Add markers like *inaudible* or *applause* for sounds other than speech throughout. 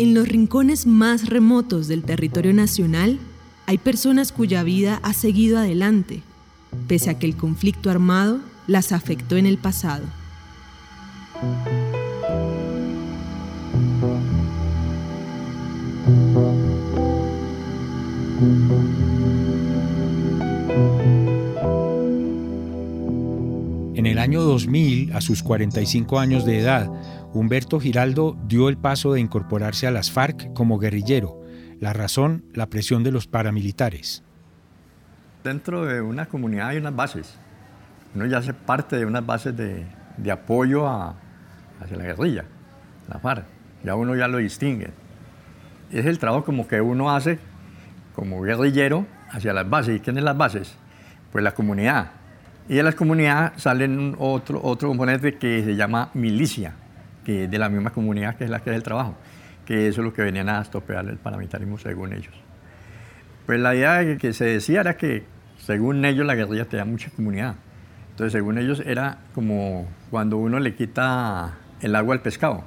En los rincones más remotos del territorio nacional hay personas cuya vida ha seguido adelante, pese a que el conflicto armado las afectó en el pasado. En el año 2000, a sus 45 años de edad, Humberto Giraldo dio el paso de incorporarse a las FARC como guerrillero. La razón, la presión de los paramilitares. Dentro de una comunidad hay unas bases. Uno ya hace parte de unas bases de, apoyo hacia la guerrilla, la FARC. Ya uno ya lo distingue. Es el trabajo como que uno hace como guerrillero hacia las bases. ¿Y quiénes las bases? Pues la comunidad. Y de las comunidades salen otro, otro componente que se llama milicia que de la misma comunidad que es la que es el trabajo, que eso es lo que venían a estropear el paramilitarismo según ellos. Pues la idea que se decía era que según ellos la guerrilla tenía mucha comunidad. Entonces según ellos era como cuando uno le quita el agua al pescado.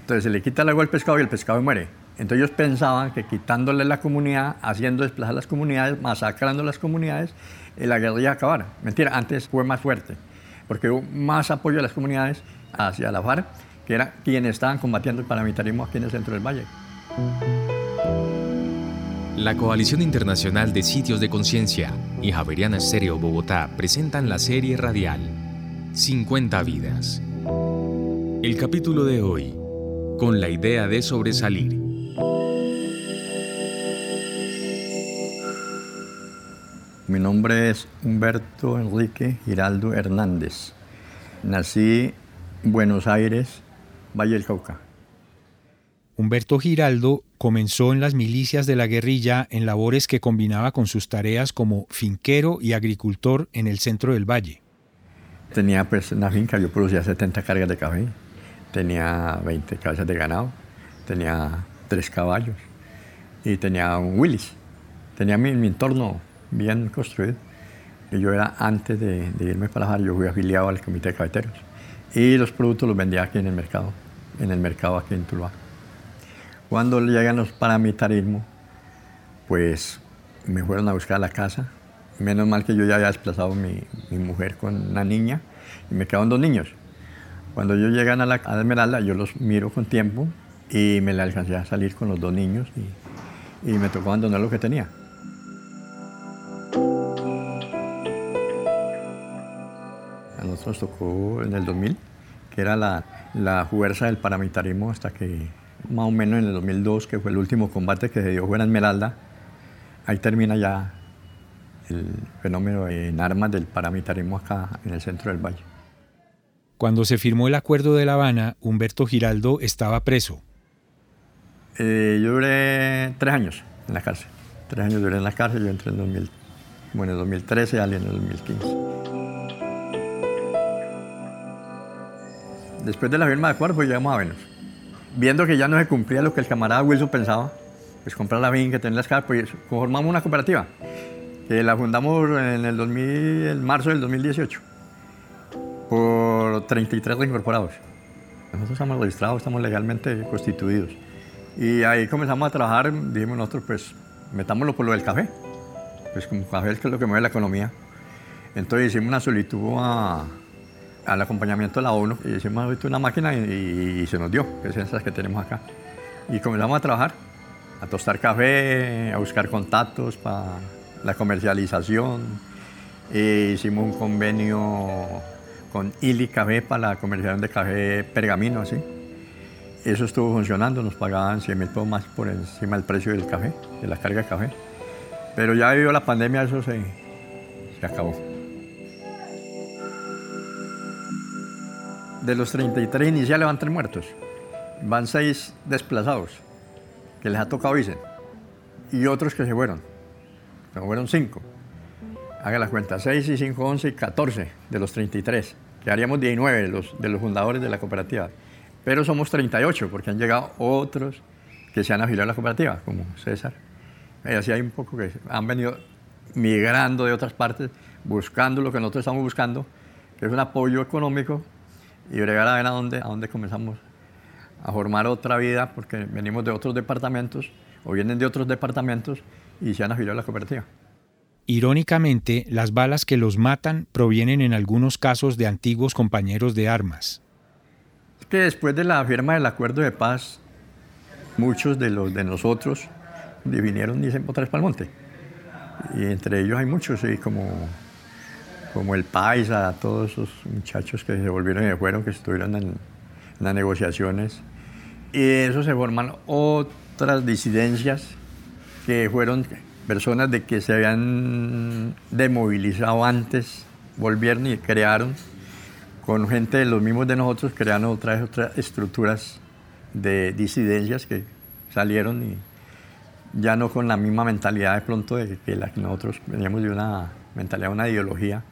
Entonces se le quita el agua al pescado y el pescado muere. Entonces ellos pensaban que quitándole la comunidad, haciendo desplazar las comunidades, masacrando las comunidades, eh, la guerrilla acabara. Mentira, antes fue más fuerte, porque hubo más apoyo a las comunidades hacia la FARC, que eran quienes estaban combatiendo el paramilitarismo aquí en el centro del valle. La Coalición Internacional de Sitios de Conciencia y Javeriana Estéreo Bogotá presentan la serie radial 50 vidas. El capítulo de hoy, con la idea de sobresalir. Mi nombre es Humberto Enrique Giraldo Hernández. Nací Buenos Aires, Valle del Cauca. Humberto Giraldo comenzó en las milicias de la guerrilla en labores que combinaba con sus tareas como finquero y agricultor en el centro del valle. Tenía pues una finca, yo producía 70 cargas de café, tenía 20 cabezas de ganado, tenía tres caballos y tenía un Willis. Tenía mi, entorno bien construido. Yo era, antes de, irme para la yo fui afiliado al comité de cafeteros y los productos los vendía aquí en el mercado, en el mercado aquí en Tuluá. Cuando llegan los paramilitarismos, pues me fueron a buscar la casa. Menos mal que yo ya había desplazado mi, mi mujer con una niña y me quedaban dos niños. Cuando ellos llegan a la, a Esmeralda, yo los miro con tiempo y me le alcancé a salir con los dos niños y, y me tocó abandonar lo que tenía. Nosotros tocó en el 2000 que era la, la fuerza del paramilitarismo hasta que más o menos en el 2002, que fue el último combate que se dio fue en Esmeralda, ahí termina ya el fenómeno en armas del paramilitarismo acá en el centro del valle. Cuando se firmó el acuerdo de La Habana, Humberto Giraldo estaba preso. Eh, yo duré tres años en la cárcel. Tres años duré en la cárcel, yo entré en, 2000, bueno, en 2013 y en el 2015. Después de la firma de acuerdo, pues llegamos a Venus. Viendo que ya no se cumplía lo que el camarada Wilson pensaba, pues comprar la finca, tener las casas, pues conformamos una cooperativa, que la fundamos en el, 2000, en marzo del 2018, por 33 reincorporados. Nosotros estamos registrados, estamos legalmente constituidos. Y ahí comenzamos a trabajar, dijimos nosotros, pues metámoslo por lo del café. Pues como café es lo que mueve la economía. Entonces hicimos una solicitud a, al acompañamiento de la ONU y hicimos una máquina y, se nos dio, que es esa que tenemos acá. Y comenzamos a trabajar, a tostar café, a buscar contactos para la comercialización. E hicimos un convenio con Ili Café para la comercialización de café pergamino, así. Eso estuvo funcionando, nos pagaban 100 mil pesos más por encima del precio del café, de la carga de café. Pero ya debido a la pandemia eso se, se acabó. De los 33 iniciales van tres muertos. Van seis desplazados, que les ha tocado irse. Y otros que se fueron. Se fueron cinco. Haga la cuenta, 6 y 5, 11 y 14 de los 33. Quedaríamos 19 de los, de los fundadores de la cooperativa. Pero somos 38 porque han llegado otros que se han afiliado a la cooperativa, como César. Y así hay un poco que han venido migrando de otras partes, buscando lo que nosotros estamos buscando, que es un apoyo económico y bregar a ver a dónde, a dónde comenzamos a formar otra vida porque venimos de otros departamentos o vienen de otros departamentos y se han afiliado a la cooperativa. Irónicamente, las balas que los matan provienen en algunos casos de antiguos compañeros de armas. Es que después de la firma del acuerdo de paz, muchos de los de nosotros vinieron y se otra vez para el monte. Y entre ellos hay muchos, sí, como, como el Paisa, todos esos muchachos que se volvieron y fueron, que estuvieron en las negociaciones. Y eso se forman otras disidencias que fueron personas de que se habían demovilizado antes, volvieron y crearon, con gente de los mismos de nosotros, crearon otras, otras estructuras de disidencias que salieron y ya no con la misma mentalidad de pronto de que la que nosotros veníamos de una mentalidad, una ideología.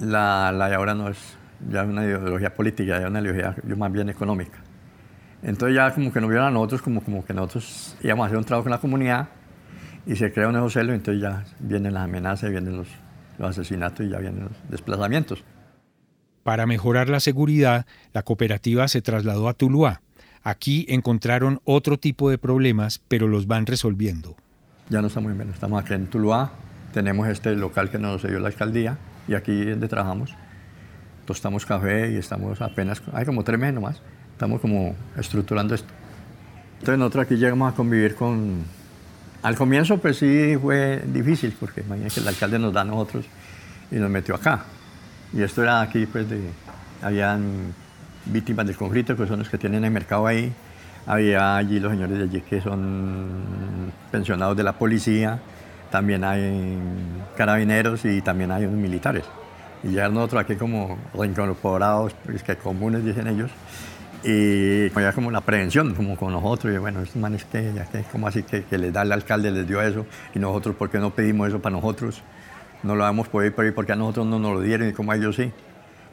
La, la de ahora no es ya una ideología política, ya una ideología más bien económica. Entonces ya como que nos vieron a nosotros como, como que nosotros íbamos a hacer un trabajo con la comunidad y se crea un esos celos, entonces ya vienen las amenazas, vienen los, los asesinatos y ya vienen los desplazamientos. Para mejorar la seguridad, la cooperativa se trasladó a Tuluá. Aquí encontraron otro tipo de problemas, pero los van resolviendo. Ya no estamos bien, estamos aquí en Tuluá, tenemos este local que nos dio la alcaldía y aquí donde trabajamos. Tostamos café y estamos apenas, hay como tres meses nomás, estamos como estructurando esto. Entonces nosotros aquí llegamos a convivir con al comienzo pues sí fue difícil porque imagínense el alcalde nos da a nosotros y nos metió acá. Y esto era aquí pues de, habían víctimas del conflicto que son los que tienen el mercado ahí. Había allí los señores de allí que son pensionados de la policía, también hay carabineros y también hay militares. Y ya nosotros aquí como reincorporados, pues, que comunes dicen ellos, y ya como la prevención, como con nosotros, y bueno, estos manes que, ya que como así que, que les da el alcalde, les dio eso, y nosotros, ¿por qué no pedimos eso para nosotros? No lo hemos podido pedir porque a nosotros no nos lo dieron y como a ellos sí.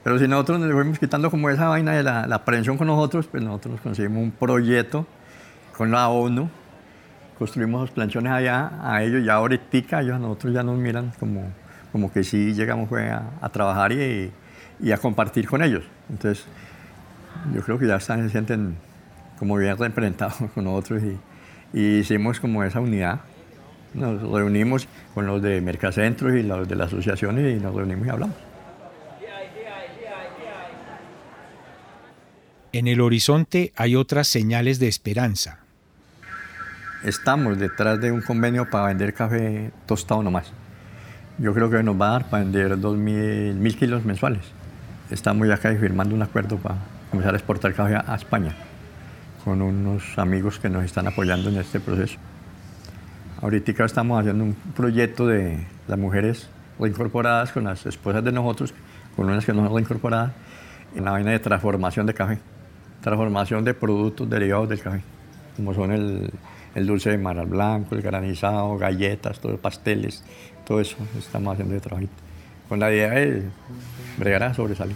Pero si nosotros nos fuimos quitando como esa vaina de la, la prevención con nosotros, pues nosotros conseguimos un proyecto con la ONU, construimos los planchones allá, a ellos ya ahorita, ellos a nosotros ya nos miran como, como que sí llegamos a, a trabajar y, y a compartir con ellos. Entonces, yo creo que ya están, se sienten como bien representados *laughs* con nosotros y, hicimos como esa unidad. Nos reunimos con los de Mercacentros y los de las asociaciones y nos reunimos y hablamos. En el horizonte hay otras señales de esperanza. Estamos detrás de un convenio para vender café tostado nomás. Yo creo que nos va a dar para vender 2.000 mil kilos mensuales. Estamos ya acá firmando un acuerdo para comenzar a exportar café a España con unos amigos que nos están apoyando en este proceso. Ahorita estamos haciendo un proyecto de las mujeres reincorporadas con las esposas de nosotros, con unas que no son reincorporadas, en la vaina de transformación de café, transformación de productos derivados del café, como son el, el dulce de mar blanco, el granizado, galletas, todo, pasteles, todo eso estamos haciendo de trabajo. Con la idea de bregar a sobresalir.